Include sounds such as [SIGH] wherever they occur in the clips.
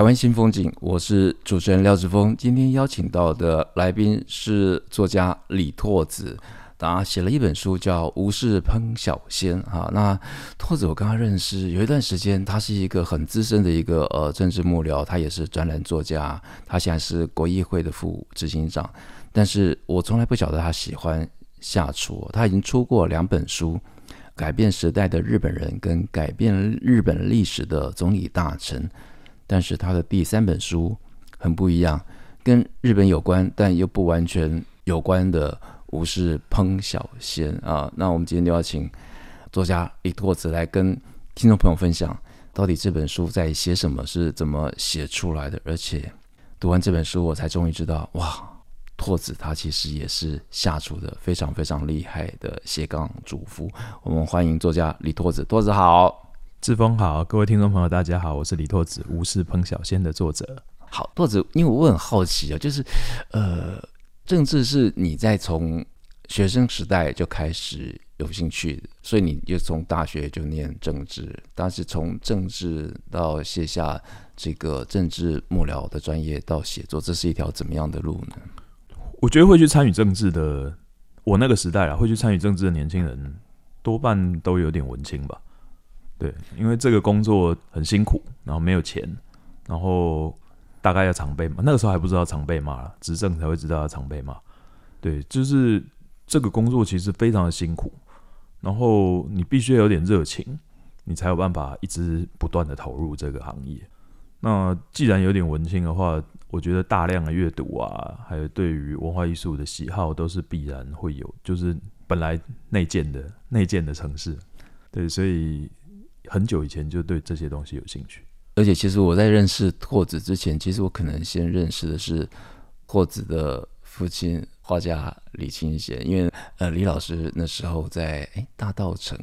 台湾新风景，我是主持人廖志峰。今天邀请到的来宾是作家李拓子。他写了一本书，叫《无事烹小鲜》啊。那拓子，我跟他认识有一段时间，他是一个很资深的一个呃政治幕僚，他也是专栏作家，他现在是国议会的副执行长。但是我从来不晓得他喜欢下厨。他已经出过两本书，《改变时代的日本人》跟《改变日本历史的总理大臣》。但是他的第三本书很不一样，跟日本有关，但又不完全有关的。无事烹小鲜啊，那我们今天就要请作家李拓子来跟听众朋友分享，到底这本书在写什么，是怎么写出来的。而且读完这本书，我才终于知道，哇，拓子他其实也是下厨的非常非常厉害的斜杠主夫。我们欢迎作家李拓子，拓子好，志峰好，各位听众朋友大家好，我是李拓子，无事烹小鲜的作者。好，拓子，因为我很好奇啊，就是呃。政治是你在从学生时代就开始有兴趣的，所以你就从大学就念政治。但是从政治到卸下这个政治幕僚的专业到写作，这是一条怎么样的路呢？我觉得会去参与政治的，我那个时代啊，会去参与政治的年轻人多半都有点文青吧。对，因为这个工作很辛苦，然后没有钱，然后。大概要常被骂，那个时候还不知道常被骂了，执政才会知道要常被骂。对，就是这个工作其实非常的辛苦，然后你必须有点热情，你才有办法一直不断的投入这个行业。那既然有点文青的话，我觉得大量的阅读啊，还有对于文化艺术的喜好都是必然会有，就是本来内建的内建的城市。对，所以很久以前就对这些东西有兴趣。而且，其实我在认识拓子之前，其实我可能先认识的是拓子的父亲画家李清贤，因为呃，李老师那时候在哎大道城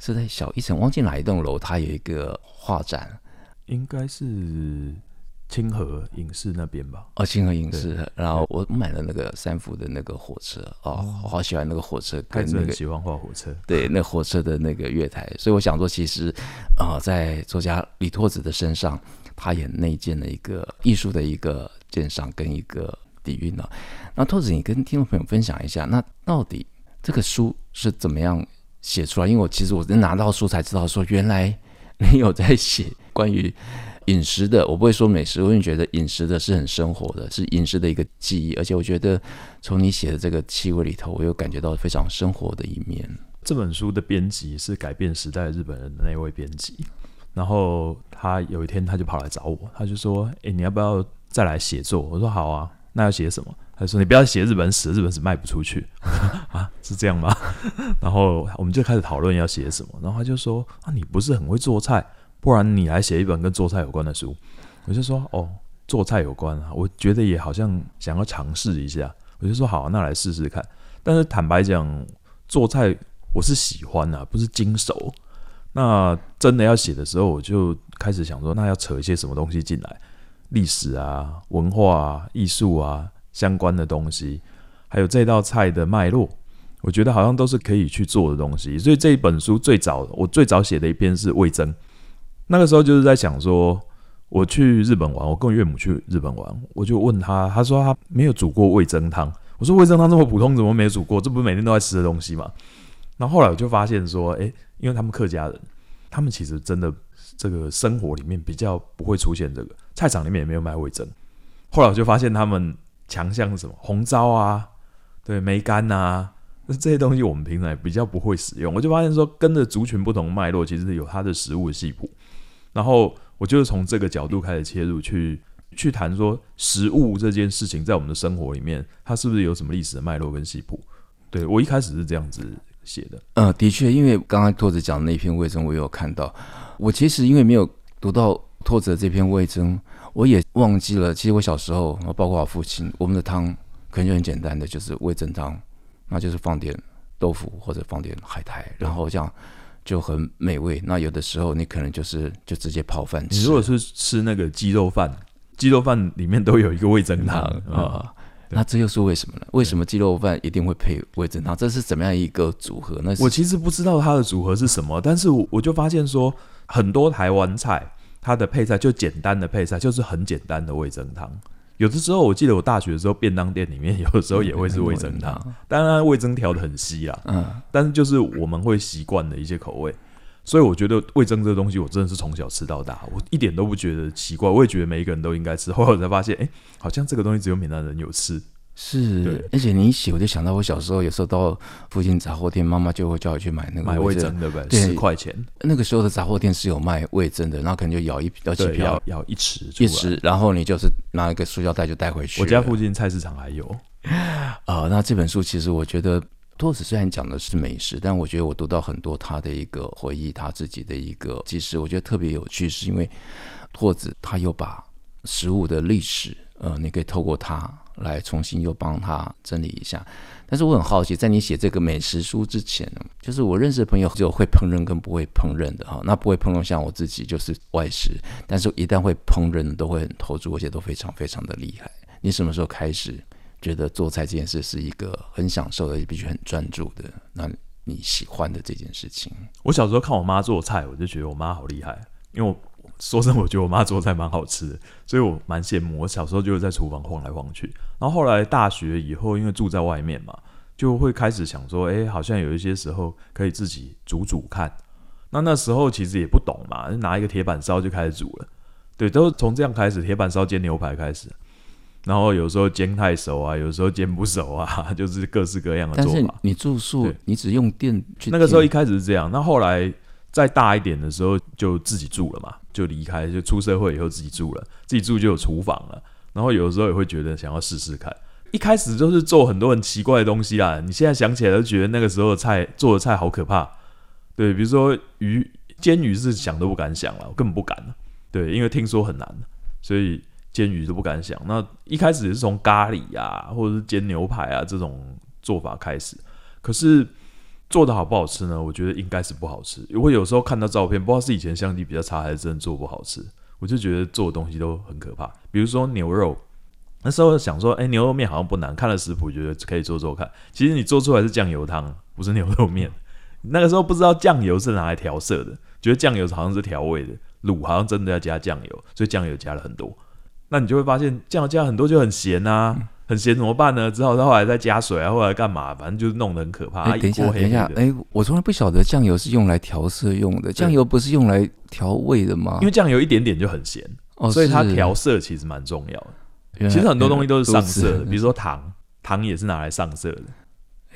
是在小一层，忘记哪一栋楼，他有一个画展，应该是。清河影视那边吧，哦，清河影视，然后我买了那个三福的那个火车，哦，我好喜欢那个火车，跟那个喜欢画火车，对，那火车的那个月台，所以我想说，其实啊、呃，在作家李拓子的身上，他也内建了一个艺术的一个鉴赏跟一个底蕴呢。那拓子，你跟听众朋友分享一下，那到底这个书是怎么样写出来？因为我其实我拿到书才知道，说原来你有在写关于。饮食的，我不会说美食，我会觉得饮食的是很生活的，是饮食的一个记忆，而且我觉得从你写的这个气味里头，我又感觉到非常生活的一面。这本书的编辑是改变时代日本人的那位编辑，然后他有一天他就跑来找我，他就说：“哎，你要不要再来写作？”我说：“好啊，那要写什么？”他说：“你不要写日本史，日本史卖不出去。[LAUGHS] ”啊，是这样吗？[LAUGHS] 然后我们就开始讨论要写什么，然后他就说：“啊，你不是很会做菜？”不然你来写一本跟做菜有关的书，我就说哦，做菜有关啊，我觉得也好像想要尝试一下，我就说好，那来试试看。但是坦白讲，做菜我是喜欢啊，不是经手。那真的要写的时候，我就开始想说，那要扯一些什么东西进来，历史啊、文化啊、艺术啊相关的东西，还有这道菜的脉络，我觉得好像都是可以去做的东西。所以这一本书最早，我最早写的一篇是味噌。那个时候就是在想说，我去日本玩，我跟我岳母去日本玩，我就问他，他说他没有煮过味噌汤。我说味噌汤这么普通，怎么没煮过？这不是每天都在吃的东西吗？然后后来我就发现说，哎，因为他们客家人，他们其实真的这个生活里面比较不会出现这个，菜场里面也没有卖味噌。后来我就发现他们强项是什么？红糟啊，对，梅干啊，那这些东西我们平常也比较不会使用。我就发现说，跟着族群不同脉络，其实有它的食物的系谱。然后我就是从这个角度开始切入去，去谈说食物这件事情在我们的生活里面，它是不是有什么历史的脉络跟系谱？对，我一开始是这样子写的。嗯、的确，因为刚刚拓子讲的那篇味噌，我有看到，我其实因为没有读到拓子这篇味噌，我也忘记了。其实我小时候，包括我父亲，我们的汤可能就很简单的，就是味噌汤，那就是放点豆腐或者放点海苔，然后这样就很美味。那有的时候你可能就是就直接泡饭吃。你如果是吃那个鸡肉饭，鸡肉饭里面都有一个味增汤 [LAUGHS] 啊。嗯那这又是为什么呢？为什么鸡肉饭一定会配味增汤？这是怎么样一个组合？那我其实不知道它的组合是什么，但是我就发现说，很多台湾菜它的配菜就简单的配菜，就是很简单的味增汤。有的时候我记得我大学的时候，便当店里面有的时候也会是味增汤，当然味增调的很稀啦，嗯，但是就是我们会习惯的一些口味。所以我觉得味增这个东西，我真的是从小吃到大，我一点都不觉得奇怪。我也觉得每一个人都应该吃。后来我才发现，哎、欸，好像这个东西只有闽南人有吃。是，而且你一写，我就想到我小时候有时候到附近杂货店，妈妈就会叫我去买那个买味噌的呗，十块钱。那个时候的杂货店是有卖味增的，然后可能就舀一舀几瓢，舀一匙一匙，然后你就是拿一个塑胶袋就带回去。我家附近菜市场还有。[LAUGHS] 啊、呃，那这本书其实我觉得。拓子虽然讲的是美食，但我觉得我读到很多他的一个回忆，他自己的一个其实我觉得特别有趣，是因为拓子他又把食物的历史，呃，你可以透过他来重新又帮他整理一下。但是我很好奇，在你写这个美食书之前，就是我认识的朋友只有会烹饪跟不会烹饪的哈。那不会烹饪像我自己就是外食，但是一旦会烹饪都会很投入，而且都非常非常的厉害。你什么时候开始？觉得做菜这件事是一个很享受的，也必须很专注的。那你喜欢的这件事情，我小时候看我妈做菜，我就觉得我妈好厉害。因为我说真的，我觉得我妈做菜蛮好吃的，所以我蛮羡慕。我小时候就是在厨房晃来晃去，然后后来大学以后，因为住在外面嘛，就会开始想说，哎，好像有一些时候可以自己煮煮看。那那时候其实也不懂嘛，就拿一个铁板烧就开始煮了。对，都是从这样开始，铁板烧煎牛排开始。然后有时候煎太熟啊，有时候煎不熟啊，[LAUGHS] 就是各式各样的做法。但是你住宿，你只用电去。那个时候一开始是这样，那后来再大一点的时候就自己住了嘛，就离开，就出社会以后自己住了，自己住就有厨房了。然后有的时候也会觉得想要试试看。一开始就是做很多很奇怪的东西啊，你现在想起来都觉得那个时候的菜做的菜好可怕。对，比如说鱼煎鱼是想都不敢想了，我根本不敢。对，因为听说很难，所以。煎鱼都不敢想，那一开始也是从咖喱啊，或者是煎牛排啊这种做法开始。可是做的好不好吃呢？我觉得应该是不好吃。我有时候看到照片，不知道是以前相机比较差，还是真的做不好吃。我就觉得做的东西都很可怕。比如说牛肉，那时候想说，哎、牛肉面好像不难，看了食谱觉得可以做做看。其实你做出来是酱油汤，不是牛肉面。那个时候不知道酱油是拿来调色的，觉得酱油好像是调味的，卤好像真的要加酱油，所以酱油加了很多。那你就会发现酱油加很多就很咸呐、啊，很咸怎么办呢？只好他后来再加水啊，后来干嘛？反正就是弄得很可怕。哎、欸，等一下，等一下，哎、欸，我从来不晓得酱油是用来调色用的，酱油不是用来调味的吗？因为酱油一点点就很咸，哦，所以它调色其实蛮重要的。其实很多东西都是上色的，比如说糖，糖也是拿来上色的。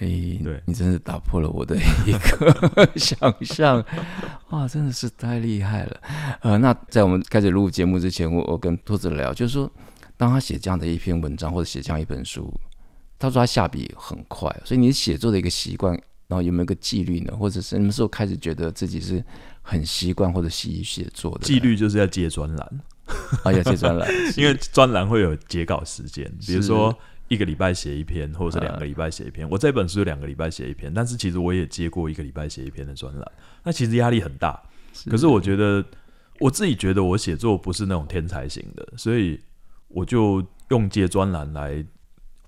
哎、欸，对，你真是打破了我的一个 [LAUGHS] 想象，哇，真的是太厉害了。呃，那在我们开始录节目之前，我我跟兔子聊，就是说，当他写这样的一篇文章或者写这样一本书，他说他下笔很快，所以你写作的一个习惯，然后有没有一个纪律呢？或者是什么时候开始觉得自己是很习惯或者习于写作的？纪律就是要接专栏，啊，要接专栏，[LAUGHS] 因为专栏会有截稿时间，比如说。一个礼拜写一篇，或者是两个礼拜写一篇。我这本书两个礼拜写一篇，但是其实我也接过一个礼拜写一篇的专栏。那其实压力很大，可是我觉得我自己觉得我写作不是那种天才型的，所以我就用接专栏来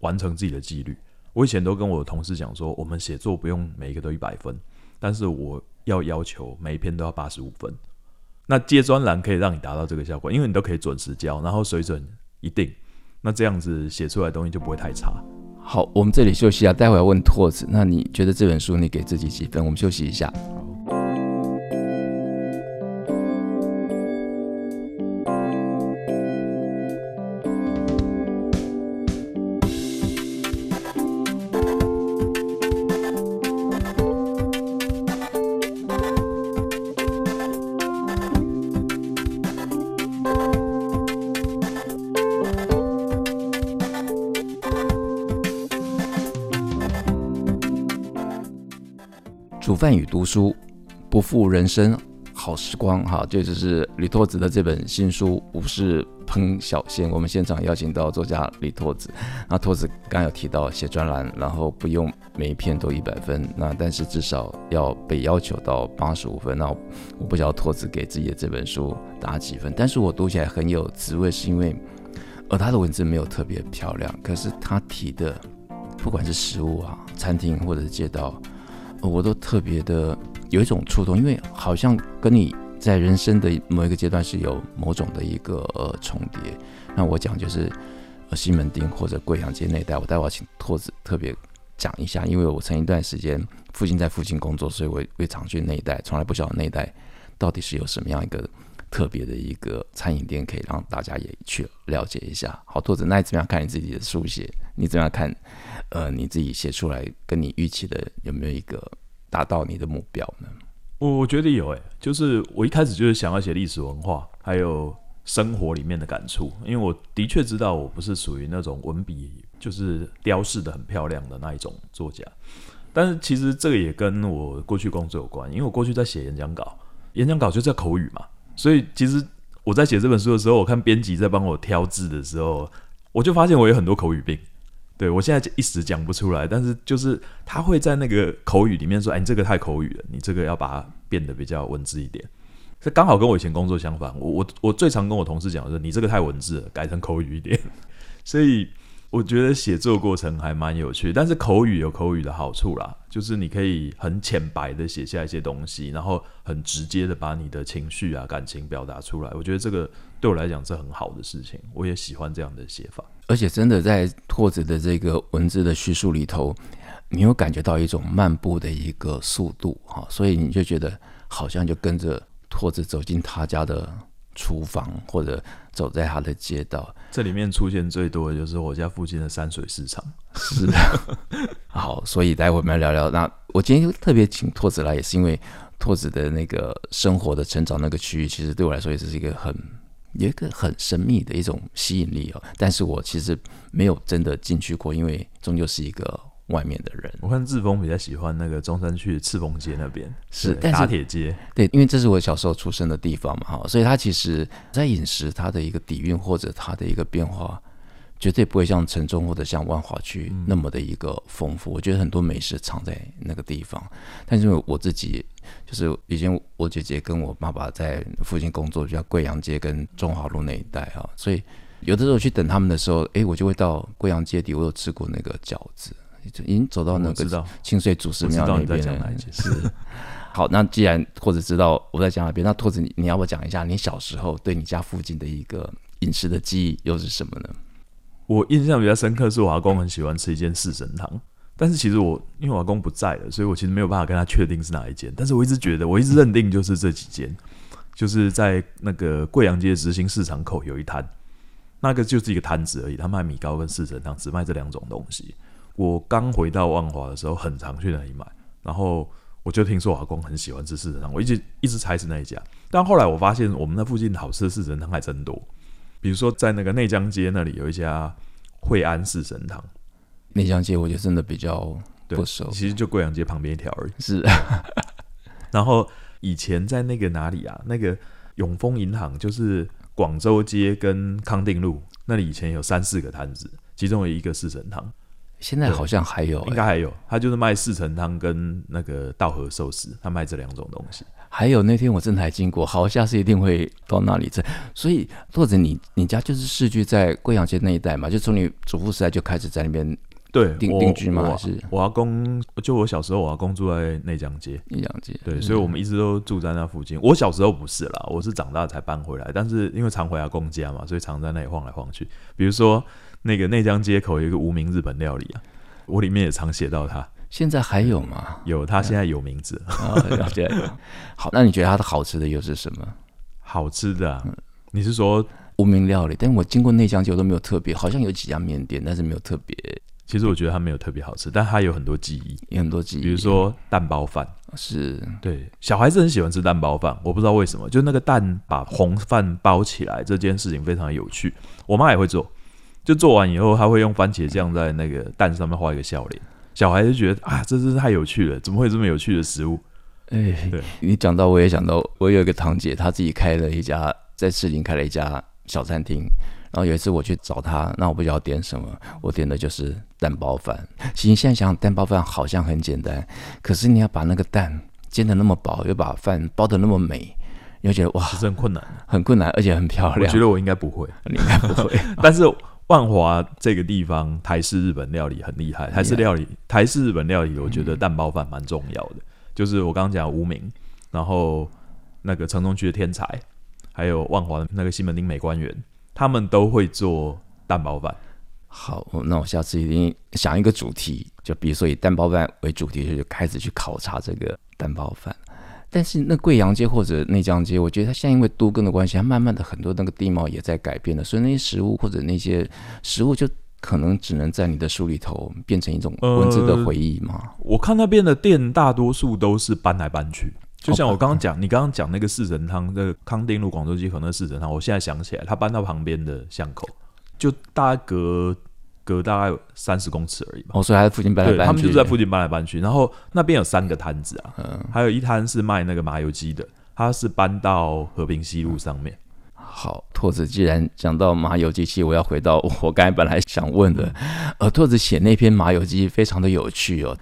完成自己的纪律。我以前都跟我的同事讲说，我们写作不用每一个都一百分，但是我要要求每一篇都要八十五分。那接专栏可以让你达到这个效果，因为你都可以准时交，然后水准一定。那这样子写出来的东西就不会太差。好，我们这里休息一下，待会要问拓子。那你觉得这本书你给自己几分？我们休息一下。饭与读书，不负人生好时光哈，这就是李拓子的这本新书《无事烹小鲜》。我们现场邀请到作家李拓子。那拓子刚有提到写专栏，然后不用每一篇都一百分，那但是至少要被要求到八十五分。那我不知道拓子给自己的这本书打几分，但是我读起来很有滋味，是因为而他的文字没有特别漂亮，可是他提的不管是食物啊、餐厅或者是街道，我都特别的。有一种触动，因为好像跟你在人生的某一个阶段是有某种的一个呃重叠。那我讲就是呃西门町或者贵阳街那一带，我待会要请托子特别讲一下，因为我曾一段时间父亲在附近工作，所以我也常去那一带，从来不晓得那一带到底是有什么样一个特别的一个餐饮店，可以让大家也去了解一下。好，作者，那你怎么样看你自己的书写？你怎么样看呃你自己写出来跟你预期的有没有一个？达到你的目标呢？我我觉得有诶、就是我一开始就是想要写历史文化，还有生活里面的感触，因为我的确知道我不是属于那种文笔就是雕饰的很漂亮的那一种作家，但是其实这个也跟我过去工作有关，因为我过去在写演讲稿，演讲稿就叫口语嘛，所以其实我在写这本书的时候，我看编辑在帮我挑字的时候，我就发现我有很多口语病。对，我现在一时讲不出来，但是就是他会在那个口语里面说：“哎，你这个太口语了，你这个要把它变得比较文字一点。”这刚好跟我以前工作相反。我我我最常跟我同事讲的是：“你这个太文字了，改成口语一点。” [LAUGHS] 所以。我觉得写作过程还蛮有趣，但是口语有口语的好处啦，就是你可以很浅白的写下一些东西，然后很直接的把你的情绪啊、感情表达出来。我觉得这个对我来讲是很好的事情，我也喜欢这样的写法。而且真的在拓子的这个文字的叙述里头，你有感觉到一种漫步的一个速度哈，所以你就觉得好像就跟着拓子走进他家的。厨房或者走在他的街道，这里面出现最多的就是我家附近的山水市场。是的，[LAUGHS] 好，所以待会我们来聊聊。那我今天特别请拓子来，也是因为拓子的那个生活的成长那个区域，其实对我来说也是一个很有一个很神秘的一种吸引力哦。但是我其实没有真的进去过，因为终究是一个。外面的人，我看志峰比较喜欢那个中山区赤峰街那边，是打铁街，对，因为这是我小时候出生的地方嘛，哈，所以它其实在饮食它的一个底蕴或者它的一个变化，绝对不会像城中或者像万华区那么的一个丰富。嗯、我觉得很多美食藏在那个地方，但是因为我自己就是以前我姐姐跟我爸爸在附近工作，就叫贵阳街跟中华路那一带哈，所以有的时候去等他们的时候，哎，我就会到贵阳街底，我有吃过那个饺子。已经走到那个清水祖师庙那边了。是，[LAUGHS] 好，那既然或者知道我在讲哪边，那兔子你你要不要讲一下你小时候对你家附近的一个饮食的记忆又是什么呢？我印象比较深刻是我阿公很喜欢吃一间四神汤，但是其实我因为我阿公不在了，所以我其实没有办法跟他确定是哪一间，但是我一直觉得我一直认定就是这几间，就是在那个贵阳街执行市场口有一摊，那个就是一个摊子而已，他卖米糕跟四神汤，只卖这两种东西。我刚回到万华的时候，很常去那里买，然后我就听说我阿公很喜欢吃四神汤，我一直一直猜是那一家，但后来我发现我们那附近好吃的四神汤还真多，比如说在那个内江街那里有一家惠安四神汤，内江街我觉得真的比较不熟，其实就贵阳街旁边一条而已。是，[LAUGHS] 然后以前在那个哪里啊？那个永丰银行就是广州街跟康定路那里，以前有三四个摊子，其中有一个四神汤。现在好像还有、欸，应该还有，他就是卖四神汤跟那个稻荷寿司，他卖这两种东西。还有那天我真的还经过，好，下次一定会到那里吃。所以，或者你你家就是世居在贵阳街那一带嘛？就从你祖父时代就开始在那边对定定居吗？还是我阿公？就我小时候，我阿公住在内江街，内江街。对，所以我们一直都住在那附近。我小时候不是啦，我是长大才搬回来，但是因为常回阿公家嘛，所以常在那里晃来晃去。比如说。那个内江街口有一个无名日本料理啊，我里面也常写到它。现在还有吗？有，它现在有名字。好，那你觉得它的好吃的又是什么？好吃的、啊，你是说无名料理？但我经过内江街我都没有特别，好像有几家面店，但是没有特别。其实我觉得它没有特别好吃，但它有很多记忆，有很多记忆。比如说蛋包饭，是对小孩子很喜欢吃蛋包饭，我不知道为什么，就那个蛋把红饭包起来这件事情非常有趣，我妈也会做。就做完以后，他会用番茄酱在那个蛋上面画一个笑脸，小孩就觉得啊，这真是太有趣了，怎么会有这么有趣的食物？哎，对，你讲到我也想到，我有一个堂姐，她自己开了一家在市林开了一家小餐厅。然后有一次我去找她，那我不知道点什么，我点的就是蛋包饭。其实现在想想，蛋包饭好像很简单，可是你要把那个蛋煎的那么薄，又把饭包的那么美，你会觉得哇，其实很困难，很困难，而且很漂亮。我觉得我应该不会，你应该不会。但是万华这个地方台式日本料理很厉害，台式料理、台式日本料理，我觉得蛋包饭蛮重要的。嗯、就是我刚刚讲无名，然后那个城中区的天才，还有万华的那个西门町美官园。他们都会做蛋包饭。好，那我下次一定想一个主题，就比如说以蛋包饭为主题，就开始去考察这个蛋包饭。但是那贵阳街或者内江街，我觉得它现在因为都更的关系，它慢慢的很多那个地貌也在改变了，所以那些食物或者那些食物就可能只能在你的书里头变成一种文字的回忆嘛。我看那边的店大多数都是搬来搬去。就像我刚刚讲，你刚刚讲那个四神汤，那个康定路广州街口那四神汤，我现在想起来，他搬到旁边的巷口，就大概隔隔大概三十公尺而已吧。哦，所以他在附近搬来搬去。他们就是在附近搬来搬去。然后那边有三个摊子啊，嗯，还有一摊是卖那个麻油鸡的，他是搬到和平西路上面。好，兔子既然讲到麻油鸡，其实我要回到我刚才本来想问的，呃，兔子写那篇麻油鸡非常的有趣哦，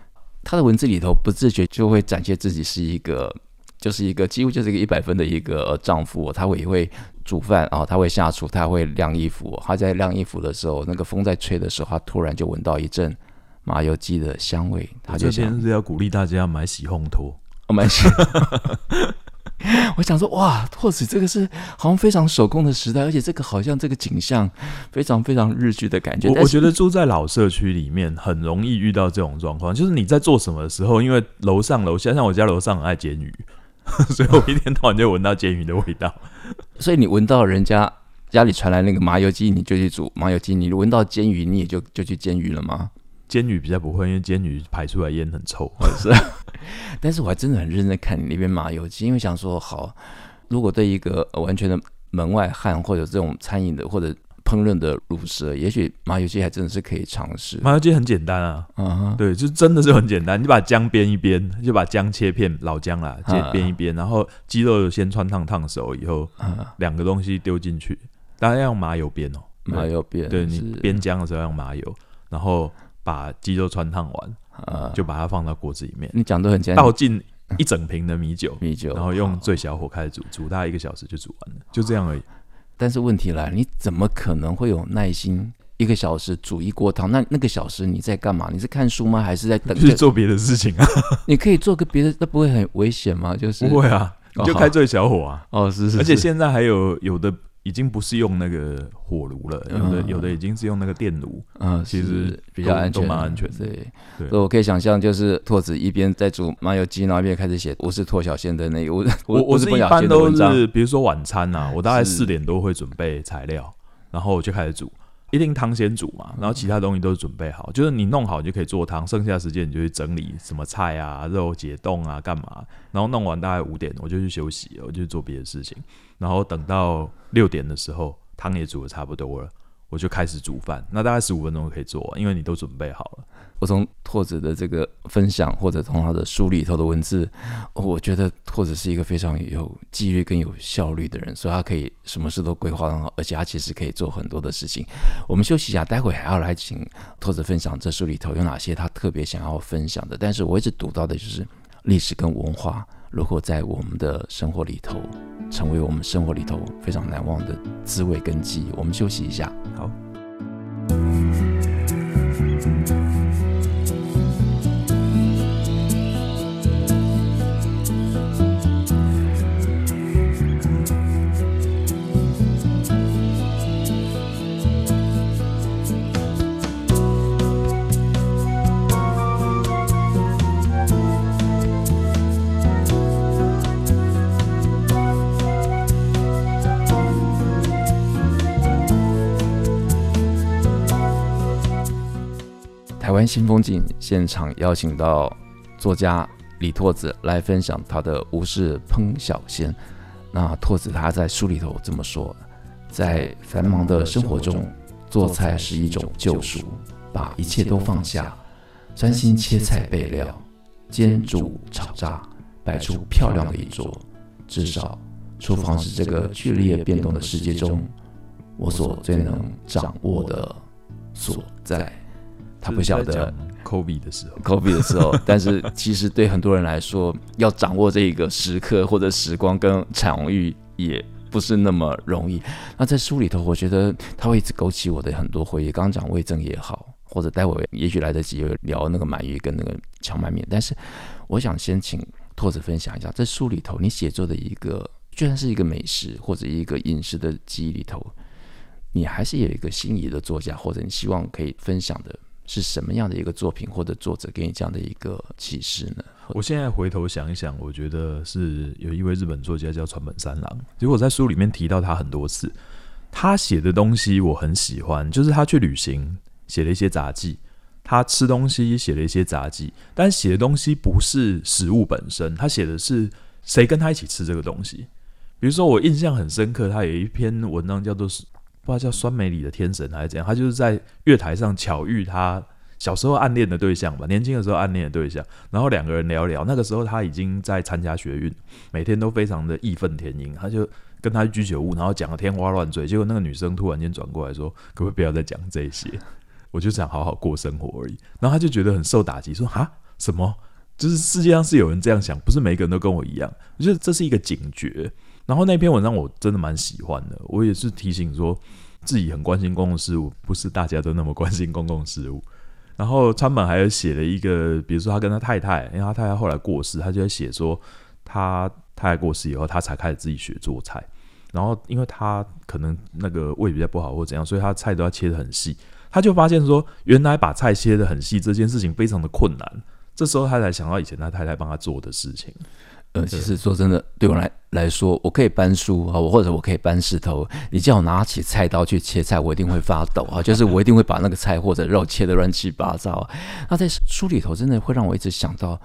他的文字里头不自觉就会展现自己是一个。就是一个几乎就是一个一百分的一个丈夫，他会也会煮饭啊，他会下厨，他会晾衣服。他在晾衣服的时候，那个风在吹的时候，他突然就闻到一阵麻油鸡的香味。他就先是要鼓励大家买洗烘拖，我买洗。[LAUGHS] 我想说，哇，或许这个是好像非常手工的时代，而且这个好像这个景象非常非常日剧的感觉。我我觉得住在老社区里面很容易遇到这种状况，就是你在做什么的时候，因为楼上楼下，像我家楼上很爱煎鱼。[LAUGHS] 所以我一天到晚就闻到煎鱼的味道，[LAUGHS] 所以你闻到人家家里传来那个麻油鸡，你就去煮麻油鸡；你闻到煎鱼，你也就就去煎鱼了吗？煎鱼比较不会，因为煎鱼排出来烟很臭。[LAUGHS] 是，但是我还真的很认真看你那边麻油鸡，因为想说，好，如果对一个完全的门外汉或者这种餐饮的或者。烹饪的卤蛇，也许麻油鸡还真的是可以尝试。麻油鸡很简单啊，嗯哼，对，就真的是很简单。你把姜煸一煸，就把姜切片，老姜啦，切煸一煸，然后鸡肉先穿烫烫熟以后，两个东西丢进去，当然要用麻油煸哦，麻油煸。对，你煸姜的时候要用麻油，然后把鸡肉穿烫完，就把它放到锅子里面。你讲的很简单，倒进一整瓶的米酒，米酒，然后用最小火开始煮，煮大概一个小时就煮完了，就这样而已。但是问题来了，你怎么可能会有耐心一个小时煮一锅汤？那那个小时你在干嘛？你是看书吗？还是在等？去做别的事情啊？[LAUGHS] 你可以做个别的，那不会很危险吗？就是不会啊，你就开最小火啊。哦，是是，是。而且现在还有有的。已经不是用那个火炉了，有的有的已经是用那个电炉，嗯，其实比较安全，蛮安全。对，对，所以我可以想象，就是拓子一边在煮麻油鸡，然后一边开始写我是拓小仙的那个。[LAUGHS] 我我我是一般都是，比如说晚餐呐，我大概四点多会准备材料，然后我就开始煮。一定汤先煮嘛，然后其他东西都是准备好，就是你弄好你就可以做汤，剩下时间你就去整理什么菜啊、肉解冻啊、干嘛，然后弄完大概五点我就去休息，我就去做别的事情，然后等到六点的时候汤也煮的差不多了。我就开始煮饭，那大概十五分钟可以做，因为你都准备好了。我从拓子的这个分享，或者从他的书里头的文字，我觉得拓子是一个非常有纪律跟有效率的人，所以他可以什么事都规划很好，而且他其实可以做很多的事情。我们休息一下，待会还要来请拓子分享这书里头有哪些他特别想要分享的。但是我一直读到的就是历史跟文化如何在我们的生活里头。成为我们生活里头非常难忘的滋味跟记忆。我们休息一下，好。台湾新风景现场邀请到作家李拓子来分享他的《吴氏烹小鲜》。那拓子他在书里头这么说：在繁忙的生活中，做菜是一种救赎，把一切都放下，专心切菜备料、煎煮炒炸，摆出漂亮的一桌。至少，厨房是这个剧烈变动的世界中，我所最能掌握的所在。他不晓得 COVID 的时候，COVID 的时候，[LAUGHS] 但是其实对很多人来说，要掌握这个时刻或者时光跟场域，也不是那么容易。那在书里头，我觉得他会一直勾起我的很多回忆。刚刚讲魏征也好，或者待会也许来得及聊那个鳗鱼跟那个荞麦面，但是我想先请拓子分享一下，在书里头你写作的一个，居然是一个美食或者一个饮食的记忆里头，你还是有一个心仪的作家，或者你希望可以分享的。是什么样的一个作品或者作者给你这样的一个启示呢？我现在回头想一想，我觉得是有一位日本作家叫川本三郎。结果我在书里面提到他很多次，他写的东西我很喜欢，就是他去旅行写了一些杂记，他吃东西写了一些杂记，但写的东西不是食物本身，他写的是谁跟他一起吃这个东西。比如说我印象很深刻，他有一篇文章叫做。不知道叫酸梅里的天神还是怎样，他就是在月台上巧遇他小时候暗恋的对象吧，年轻的时候暗恋的对象，然后两个人聊聊。那个时候他已经在参加学运，每天都非常的义愤填膺。他就跟他居酒屋，然后讲得天花乱坠。结果那个女生突然间转过来说：“可不可以不要再讲这些？我就想好好过生活而已。”然后他就觉得很受打击，说：“啊，什么？就是世界上是有人这样想，不是每个人都跟我一样。”我觉得这是一个警觉。然后那篇文章我真的蛮喜欢的，我也是提醒说自己很关心公共事务，不是大家都那么关心公共事务。然后川本还有写了一个，比如说他跟他太太，因为他太太后来过世，他就在写说他太太过世以后，他才开始自己学做菜。然后因为他可能那个胃比较不好或怎样，所以他菜都要切得很细。他就发现说，原来把菜切得很细这件事情非常的困难。这时候他才想到以前他太太帮他做的事情。呃，其实说真的，对我来来说，我可以搬书啊，我或者我可以搬石头。你叫我拿起菜刀去切菜，我一定会发抖啊，[LAUGHS] 就是我一定会把那个菜或者肉切得乱七八糟。那在书里头，真的会让我一直想到，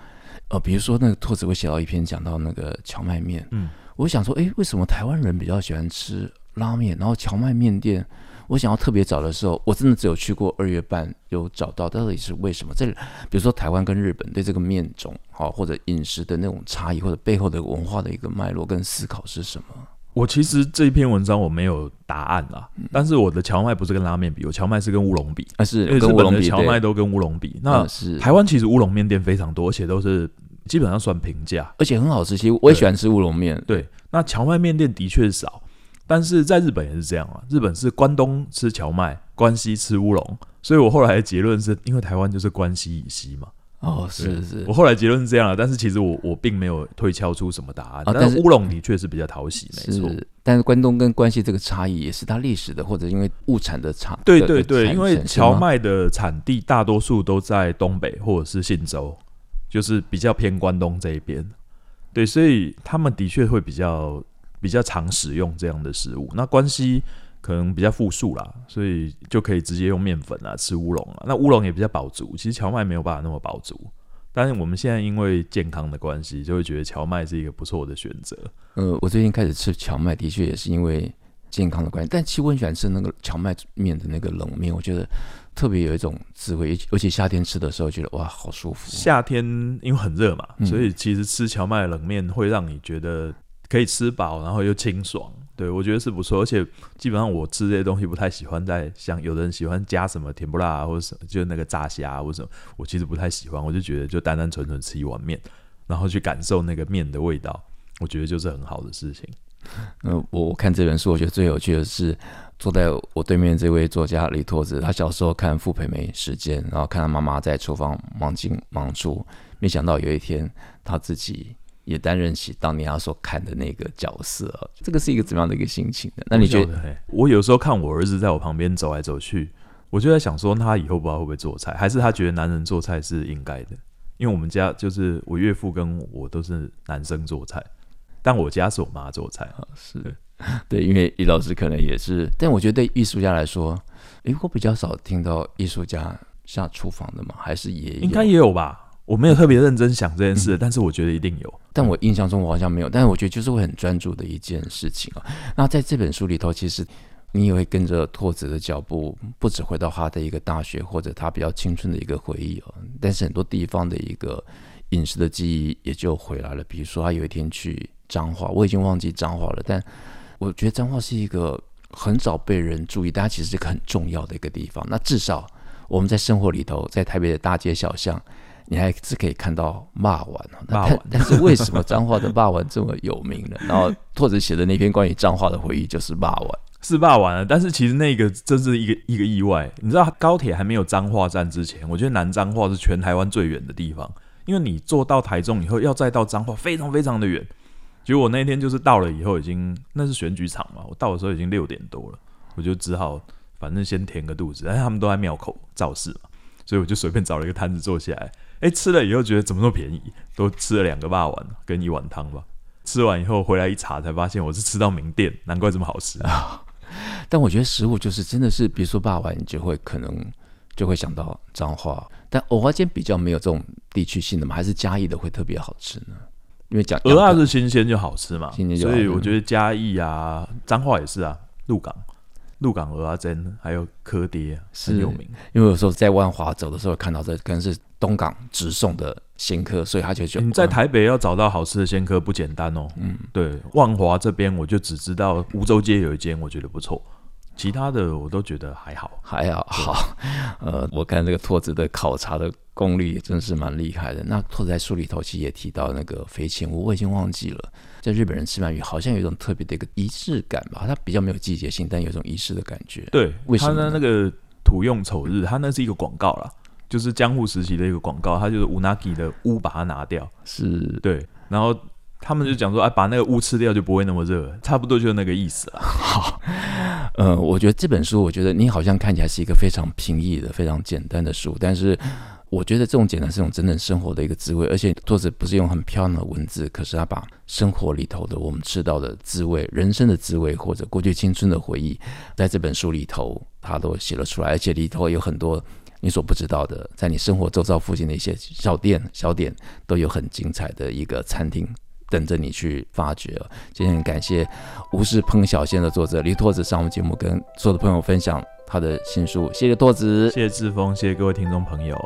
呃，比如说那个拓子会写到一篇讲到那个荞麦面，嗯，我想说，哎，为什么台湾人比较喜欢吃拉面，然后荞麦面店？我想要特别找的时候，我真的只有去过二月半，有找到到底是为什么？这比如说台湾跟日本对这个面种，好或者饮食的那种差异，或者背后的文化的一个脉络跟思考是什么？我其实这一篇文章我没有答案啦，嗯、但是我的荞麦不是跟拉面比，我荞麦是跟乌龙比，啊是跟乌龙比，荞麦都跟乌龙比。那是台湾其实乌龙面店非常多，而且都是基本上算平价，而且很好吃。其实我也喜欢吃乌龙面。对，那荞麦面店的确少。但是在日本也是这样啊，日本是关东吃荞麦，关西吃乌龙，所以我后来的结论是因为台湾就是关西以西嘛。哦，是是，我后来结论是这样啊，但是其实我我并没有推敲出什么答案。啊、但是乌龙的确是比较讨喜，没错。但是关东跟关西这个差异也是它历史的，或者因为物产的差。对对对，因为荞麦的产地大多数都在东北或者是信州，就是比较偏关东这一边。对，所以他们的确会比较。比较常使用这样的食物，那关西可能比较富庶啦，所以就可以直接用面粉啊吃乌龙啊。那乌龙也比较饱足，其实荞麦没有办法那么饱足。但是我们现在因为健康的关系，就会觉得荞麦是一个不错的选择。呃，我最近开始吃荞麦，的确也是因为健康的关系。但其实我很喜欢吃那个荞麦面的那个冷面，我觉得特别有一种滋味，尤其夏天吃的时候，觉得哇，好舒服。夏天因为很热嘛，所以其实吃荞麦冷面会让你觉得。可以吃饱，然后又清爽，对，我觉得是不错。而且基本上我吃这些东西不太喜欢在像有的人喜欢加什么甜不辣啊，或者什么，就那个炸虾啊，或者什么，我其实不太喜欢。我就觉得就单单纯纯吃一碗面，然后去感受那个面的味道，我觉得就是很好的事情。嗯，我看这本书，我觉得最有趣的是坐在我对面这位作家李拓子，他小时候看傅培梅时间，然后看他妈妈在厨房忙进忙出，没想到有一天他自己。也担任起当年他所看的那个角色，这个是一个怎么样的一个心情呢？那你觉得？我有时候看我儿子在我旁边走来走去，我就在想说，他以后不知道会不会做菜，还是他觉得男人做菜是应该的？因为我们家就是我岳父跟我都是男生做菜，但我家是我妈做菜啊。是 [LAUGHS] 对，因为李老师可能也是，但我觉得对艺术家来说，诶，我比较少听到艺术家下厨房的嘛，还是也应该也有吧。我没有特别认真想这件事，嗯、但是我觉得一定有。但我印象中我好像没有，但是我觉得就是会很专注的一件事情啊。那在这本书里头，其实你也会跟着拓子的脚步，不止回到他的一个大学或者他比较青春的一个回忆哦，但是很多地方的一个饮食的记忆也就回来了。比如说，他有一天去彰化，我已经忘记彰化了，但我觉得彰化是一个很早被人注意，但它其实是一个很重要的一个地方。那至少我们在生活里头，在台北的大街小巷，你还是可以看到骂完，骂完，但是为什么彰化的骂完这么有名呢？然后作者写的那篇关于彰化的回忆就是骂完。[LAUGHS] 是骂完了，但是其实那个真是一个一个意外。你知道高铁还没有彰化站之前，我觉得南彰化是全台湾最远的地方，因为你坐到台中以后要再到彰化，非常非常的远。结果我那天就是到了以后，已经那是选举场嘛，我到的时候已经六点多了，我就只好反正先填个肚子，但是他们都在庙口造势嘛，所以我就随便找了一个摊子坐下来，哎，吃了以后觉得怎么那么便宜，都吃了两个霸丸跟一碗汤吧。吃完以后回来一查，才发现我是吃到名店，难怪这么好吃啊。[LAUGHS] 但我觉得食物就是真的是，比如说霸王，你就会可能就会想到彰化，但蚵仔煎比较没有这种地区性的嘛，还是嘉义的会特别好吃呢？因为讲蚵仔是新鲜就好吃嘛，新鲜就好，所以我觉得嘉义啊，彰化也是啊，鹿港。鹿港蚵仔煎还有蚵嗲很有名，因为有时候在万华走的时候看到这可能是东港直送的鲜蚵，所以他就觉得你在台北要找到好吃的鲜蚵不简单哦。嗯，对，万华这边我就只知道梧州街有一间我觉得不错。其他的我都觉得还好，还好好。[LAUGHS] 呃，我看这个拓子的考察的功力真是蛮厉害的。那拓子在书里头其实也提到那个肥前屋，我已经忘记了。在日本人吃鳗鱼好像有一种特别的一个仪式感吧，它比较没有季节性，但有一种仪式的感觉。对，为什么他的那个土用丑日，它那是一个广告啦，就是江户时期的一个广告，它就是 unagi 的屋把它拿掉，是对，然后。他们就讲说，哎，把那个乌吃掉就不会那么热，差不多就是那个意思了。[LAUGHS] 好，呃，我觉得这本书，我觉得你好像看起来是一个非常平易的、非常简单的书，但是我觉得这种简单是一种真正生活的一个滋味，而且作者不是用很漂亮的文字，可是他把生活里头的我们吃到的滋味、人生的滋味或者过去青春的回忆，在这本书里头他都写了出来，而且里头有很多你所不知道的，在你生活周遭附近的一些小店、小点，都有很精彩的一个餐厅。等着你去发掘。今天感谢《无事烹小鲜》的作者李拓子上我们节目，跟所有的朋友分享他的新书。谢谢拓子，谢谢志峰，谢谢各位听众朋友。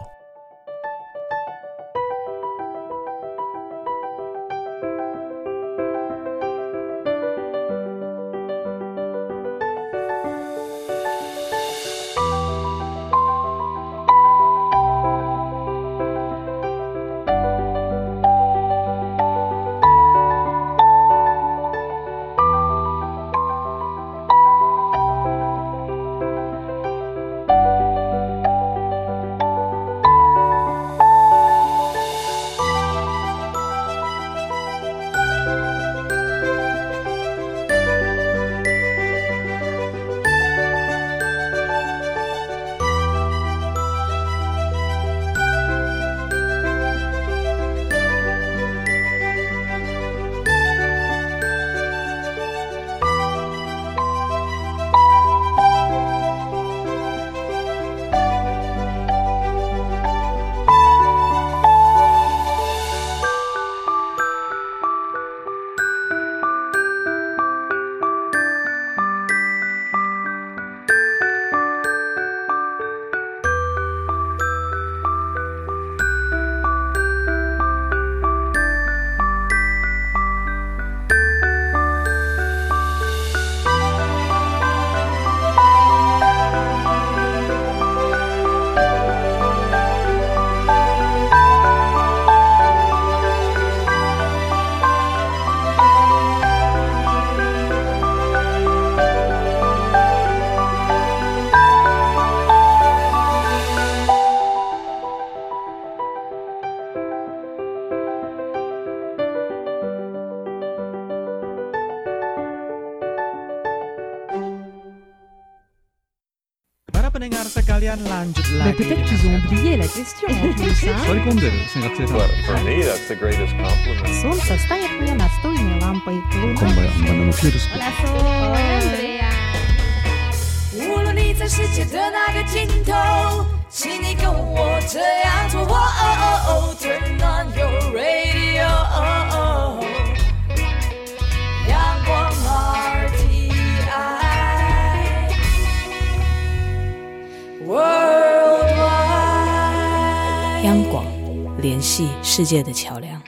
[LAUGHS] 无论你在世界的哪个尽头，请你跟我这样做。Turn on your radio， 央广联系。系世界的桥梁。